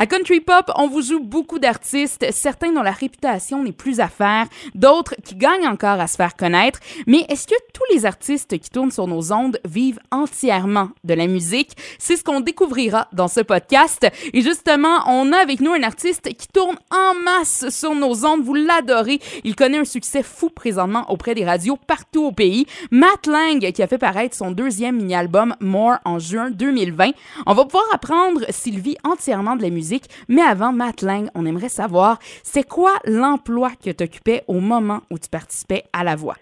À Country Pop, on vous joue beaucoup d'artistes, certains dont la réputation n'est plus à faire, d'autres qui gagnent encore à se faire connaître. Mais est-ce que tous les artistes qui tournent sur nos ondes vivent entièrement de la musique? C'est ce qu'on découvrira dans ce podcast. Et justement, on a avec nous un artiste qui tourne en masse sur nos ondes. Vous l'adorez. Il connaît un succès fou présentement auprès des radios partout au pays. Matt Lang, qui a fait paraître son deuxième mini-album More en juin 2020. On va pouvoir apprendre s'il vit entièrement de la musique mais avant, Matt Lang, on aimerait savoir, c'est quoi l'emploi que tu occupais au moment où tu participais à La Voix?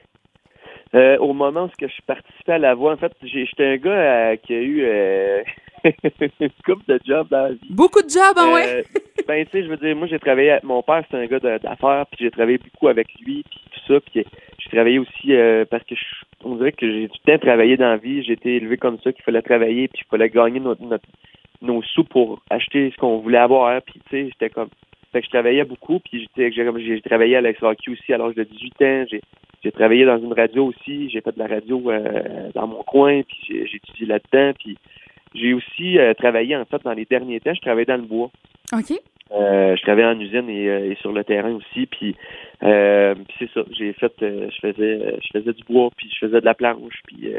Euh, au moment où je participais à La Voix, en fait, j'étais un gars euh, qui a eu euh, une couple de jobs dans la vie. Beaucoup de jobs, hein, ouais? ben, tu sais, je veux dire, moi, j'ai travaillé, avec, mon père, c'est un gars d'affaires, puis j'ai travaillé beaucoup avec lui, puis tout ça, puis j'ai travaillé aussi parce que on dirait que j'ai du temps travaillé dans la vie, j'ai été élevé comme ça, qu'il fallait travailler, puis il fallait gagner notre, notre nos sous pour acheter ce qu'on voulait avoir. Puis, tu sais, j'étais comme. Fait que je travaillais beaucoup, puis j'ai, j'ai travaillé à l'ex aussi à l'âge de 18 ans. J'ai, travaillé dans une radio aussi. J'ai fait de la radio euh, dans mon coin, puis j'ai, étudié là-dedans. Puis j'ai aussi euh, travaillé, en fait, dans les derniers temps, je travaillais dans le bois. OK. Euh, je travaillais en usine et, et, sur le terrain aussi. Puis, c'est ça. J'ai fait, je faisais, je faisais du bois, puis je faisais de la planche, puis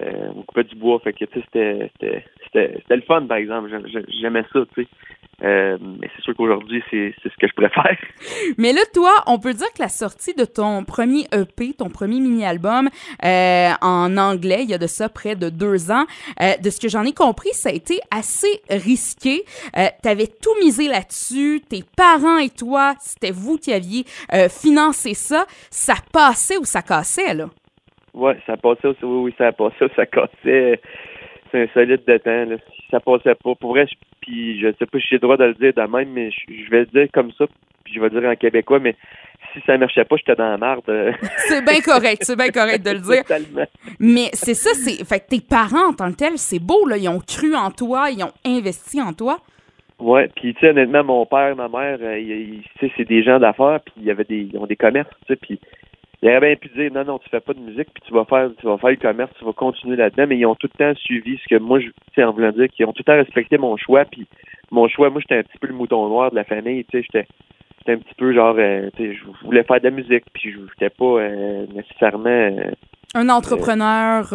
euh, coupait du bois. Fait que, c'était le fun, par exemple. J'aimais ça, tu sais. Euh, mais c'est sûr qu'aujourd'hui, c'est ce que je préfère. Mais là, toi, on peut dire que la sortie de ton premier EP, ton premier mini-album euh, en anglais, il y a de ça près de deux ans, de ce que j'en ai compris, ça a été assez risqué. tu avais tout misé là-dessus, tes parents et toi, c'était vous qui aviez financé ça. Ça passait ou ça cassait, là? Ouais, ça passait aussi, oui, oui, ça passait, ça cassait. C'est un solide de temps, là. Ça passait pas. Pour vrai, puis je sais pas si j'ai le droit de le dire de même, mais je, vais le dire comme ça, puis je vais le dire en québécois, mais si ça marchait pas, j'étais dans la marde. c'est bien correct, c'est bien correct de le dire. Mais c'est ça, c'est. Fait que tes parents en tant que tels, c'est beau, là. Ils ont cru en toi, ils ont investi en toi. Ouais, puis tu sais, honnêtement, mon père, ma mère, euh, tu sais, c'est des gens d'affaires, puis il y avait des, ils ont des commerces, tu sais, puis il aurait bien pu dire non, non, tu fais pas de musique, puis tu vas faire tu vas faire le commerce, tu vas continuer là-dedans, mais ils ont tout le temps suivi ce que moi je sais en voulant dire qu'ils ont tout le temps respecté mon choix, puis mon choix, moi j'étais un petit peu le mouton noir de la famille, tu sais, j'étais un petit peu genre euh, tu sais, je voulais faire de la musique, puis je n'étais pas euh, nécessairement euh, un entrepreneur,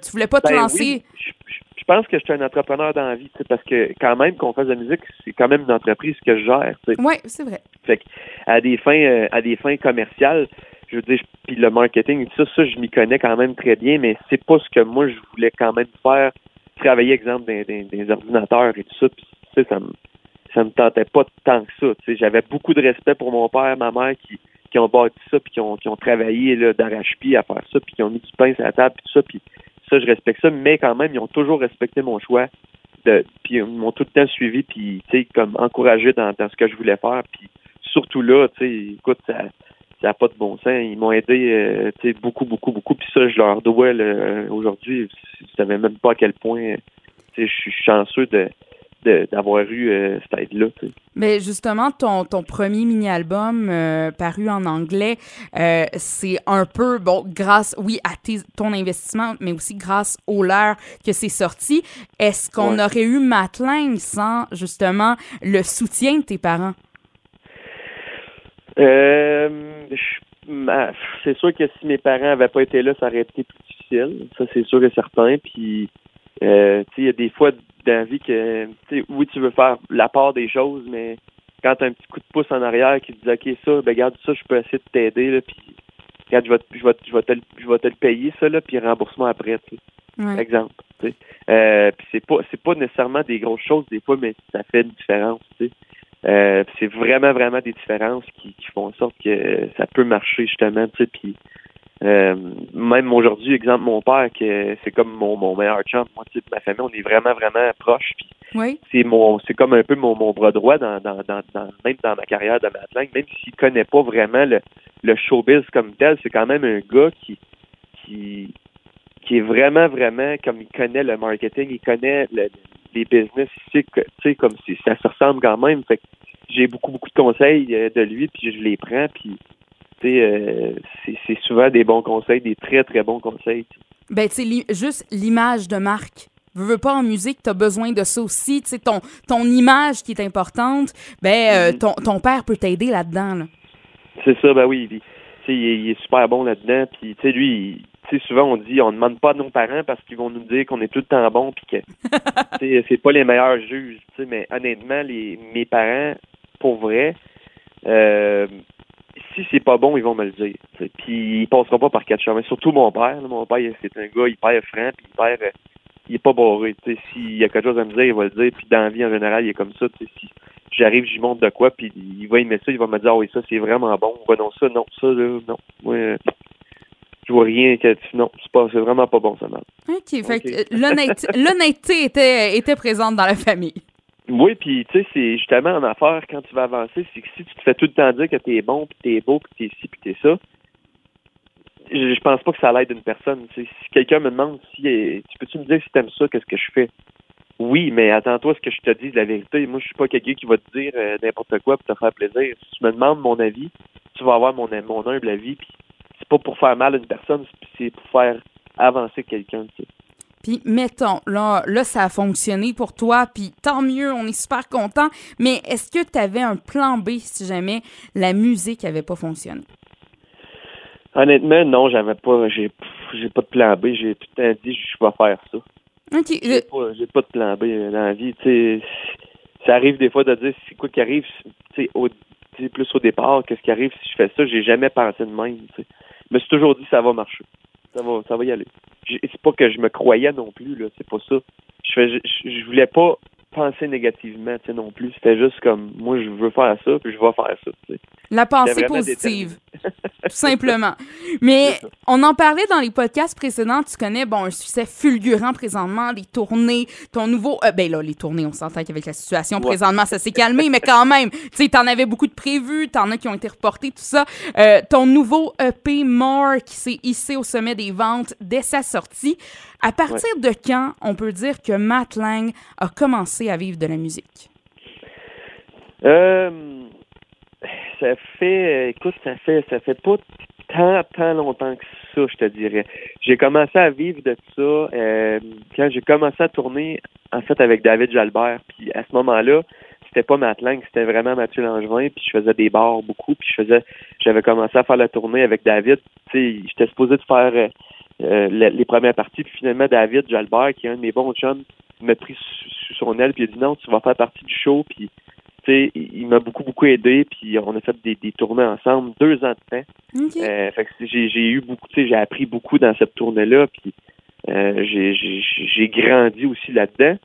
tu voulais pas te ben lancer? je, pense que j'étais un entrepreneur dans la vie, parce que quand même qu'on fasse de la musique, c'est quand même une entreprise que je gère. Oui, c'est vrai. Fait que, à des fins à des fins commerciales, je veux dire, puis le marketing, ça, ça, je m'y connais quand même très bien, mais c'est pas ce que moi je voulais quand même faire. Travailler, exemple, des, des, ordinateurs et tout ça, puis ça, ça me ça me tentait pas tant que ça. J'avais beaucoup de respect pour mon père, ma mère qui, qui ont bâti ça, puis qui ont, qui ont travaillé d'arrache-pied à faire ça, puis qui ont mis du pain sur la table, puis tout ça, puis ça, je respecte ça, mais quand même, ils ont toujours respecté mon choix. De, puis ils m'ont tout le temps suivi, puis tu sais, comme encouragé dans, dans ce que je voulais faire, puis surtout là, tu sais, écoute, ça, ça n'a pas de bon sens. Ils m'ont aidé euh, beaucoup, beaucoup, beaucoup. Puis ça, je leur dois aujourd'hui. Je ne savais même pas à quel point je suis chanceux de d'avoir eu euh, cette aide-là. Mais justement, ton, ton premier mini-album euh, paru en anglais, c'est un peu, bon, grâce, oui, à ton investissement, mais aussi grâce au leur que c'est sorti. Est-ce qu'on aurait eu Mateling sans, justement, le soutien de tes parents? Euh, c'est sûr que si mes parents n'avaient pas été là, ça aurait été plus difficile. Ça, c'est sûr et certain. Puis, euh, il y a des fois dans la vie que, oui, tu veux faire la part des choses, mais quand tu as un petit coup de pouce en arrière qui te dit, OK, ça, ben, regarde ça, je peux essayer de t'aider, là, puis, regarde, je vais, je vais, je vais, te, je vais te le payer, ça, là, puis remboursement après, tu exemple. Euh, puis c'est pas, c'est pas nécessairement des grosses choses, des fois, mais ça fait une différence, tu sais. Euh, c'est vraiment, vraiment des différences qui, font en sorte que ça peut marcher justement, tu sais, puis euh, même aujourd'hui, exemple, mon père, que c'est comme mon, mon meilleur chum, moi, tu sais, ma famille, on est vraiment, vraiment proches. Puis oui. c'est mon, c'est comme un peu mon, mon bras droit dans, dans, dans, même dans ma carrière de matelang, même s'il connaît pas vraiment le, le showbiz comme tel, c'est quand même un gars qui, qui, qui est vraiment, vraiment, comme il connaît le marketing, il connaît le, les business ici, tu sais, comme si ça se ressemble quand même. Fait j'ai beaucoup, beaucoup de conseils euh, de lui, puis je les prends, puis tu sais, euh, c'est souvent des bons conseils, des très, très bons conseils. Ben, tu sais, juste l'image de marque veux, veux pas en musique, tu as besoin de ça aussi. Tu sais, ton, ton image qui est importante, ben, euh, Mhm. ton, ton père peut t'aider là-dedans. Là. C'est ça, ben oui. Puis, tu sais, il, est- il est super bon là-dedans. Puis, tu sais, lui, sais, souvent on dit, on demande pas à nos parents parce qu'ils vont nous dire qu'on est tout le temps bon, puis que, c'est pas les meilleurs juges. Tu sais, mais honnêtement, les mes parents, pour vrai, euh, si c'est pas bon, ils vont me le dire. Puis, ils passeront pas par quatre chemins. Surtout mon père. là. Mon père, c'est un gars hyper franc, puis hyper, euh, il est pas sais, s'il y a quelque chose à me dire, il va le dire. Puis, dans la vie en général, il est comme ça. Tu sais, si j'arrive, j'y montre de quoi, puis il va aimer ça, il va me dire, ah oui, ça, c'est vraiment bon. Ouais, non, ça, non, ça, là, non. Euh, je vois rien que, non, c'est pas, c'est vraiment pas bon, ça, mal. OK. Fait que euh, l'honnêteté l'honnêteté était, était présente dans la famille. Oui, puis tu sais, c'est justement en affaires, quand tu vas avancer, c'est que si tu te fais tout le temps dire que t'es bon, puis t'es beau, puis t'es ci, puis t'es ça, je, je pense pas que ça l'aide une personne. Si quelqu'un me demande si euh, tu peux-tu me dire si t'aimes ça, qu'est-ce que je fais? Oui, mais attends-toi à ce que je te dise la vérité. Moi, je suis pas quelqu'un qui va te dire euh, n'importe quoi pour te faire plaisir. Si tu me demandes mon avis, tu vas avoir mon, mon humble avis, puis pas pour faire mal à une personne, c'est pour faire avancer quelqu'un. tu sais. Puis, mettons, là, là, ça a fonctionné pour toi, puis tant mieux, on est super content. Mais est-ce que tu avais un plan B si jamais la musique avait pas fonctionné? Honnêtement, non, j'avais pas, j'ai, j'ai pas de plan B. J'ai tout le temps dit, je vais faire ça. OK. J'ai pas, j'ai pas de plan B dans la vie. Ça arrive des fois de dire c'est quoi qui arrive, au, plus au départ, qu'est-ce qui arrive si je fais ça? J'ai jamais pensé de même. Me suis toujours dit ça va marcher. Ça va, ça va y aller. C'est pas que je me croyais non plus, là. C'est pas ça. Je, fais, je, je voulais pas penser négativement, tu sais, non plus. C'était juste comme, moi, je veux faire ça, puis je vais faire ça, tu sais. La pensée positive. tout simplement. Mais on en parlait dans les podcasts précédents. Tu connais, bon, un succès fulgurant présentement, les tournées, ton nouveau. euh, ben là, les tournées, on s'entend qu'avec la situation Ouais. présentement, ça s'est calmé, mais quand même, tu sais, t'en avais beaucoup de prévus, t'en as qui ont été reportés, tout ça. Euh, ton nouveau EP More qui s'est hissé au sommet des ventes dès sa sortie. À partir de quand on peut dire que Matt Lang a commencé à vivre de la musique? Euh, ça fait, écoute, ça fait, ça fait pas tant, tant longtemps que ça, je te dirais. J'ai commencé à vivre de ça euh, quand j'ai commencé à tourner, en fait, avec David Jalbert. Puis à ce moment-là, c'était pas Matt Lang, c'était vraiment Mathieu Langevin. Puis je faisais des bars beaucoup. Puis je faisais, j'avais commencé à faire la tournée avec David. Tu sais, j'étais supposé de faire euh, euh, les, les premières parties. Puis finalement, David Jalbert, qui est un de mes bons chums, m'a pris sous, sous son aile. Puis il a dit non, tu vas faire partie du show. Puis tu sais, il il m'a beaucoup, beaucoup aidé, puis on a fait des, des tournées ensemble, deux ans de temps. Euh, fait que j'ai, j'ai eu beaucoup, tu sais, j'ai appris beaucoup dans cette tournée-là, puis euh, j'ai, j'ai, j'ai grandi aussi là-dedans.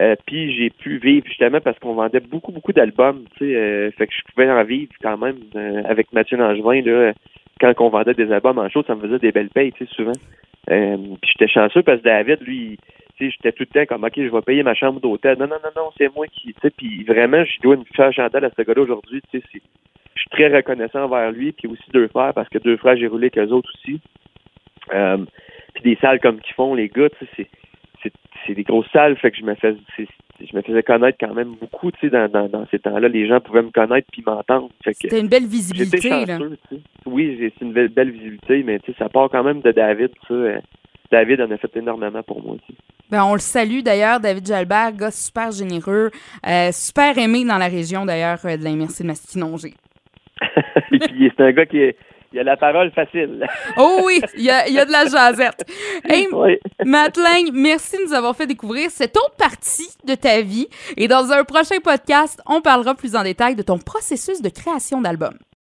Euh, puis j'ai pu vivre justement parce qu'on vendait beaucoup, beaucoup d'albums, tu sais, fait que je pouvais en vivre quand même avec Mathieu Langevin, là, quand on vendait des albums en show, ça me faisait des belles payes, tu sais, souvent. Puis j'étais chanceux parce que David, lui, sais, j'étais tout le temps comme, OK, je vais payer ma chambre d'hôtel. Non, non, non, non, c'est moi qui, tu sais, puis vraiment, je dois une fière chandelle à ce gars-là aujourd'hui, tu sais, c'est- je suis très reconnaissant envers lui, puis aussi deux frères, parce que deux frères, j'ai roulé avec eux autres aussi. Euh, puis des salles comme qu'ils font, les gars, tu sais, c'est, c'est, c'est des grosses salles, fait que je me fais, je me faisais connaître quand même beaucoup, tu sais, dans, dans, dans ces temps-là, les gens pouvaient me connaître puis m'entendre. C'était une belle visibilité, chanceux, tu sais. Oui, c'est une belle, belle visibilité, mais tu sais, ça part quand même de David, ça. euh, David en a fait énormément pour moi aussi. Ben, on le salue d'ailleurs, David Jalbert, gars super généreux, euh, super aimé dans la région d'ailleurs euh, de la MRC de Masquinongé. Puis c'est un gars qui est- il a la parole facile. Oh oui, il y a, il y a de la jasette. Hey, Oui. Merci de nous avoir fait découvrir cette autre partie de ta vie. Et dans un prochain podcast, on parlera plus en détail de ton processus de création d'album.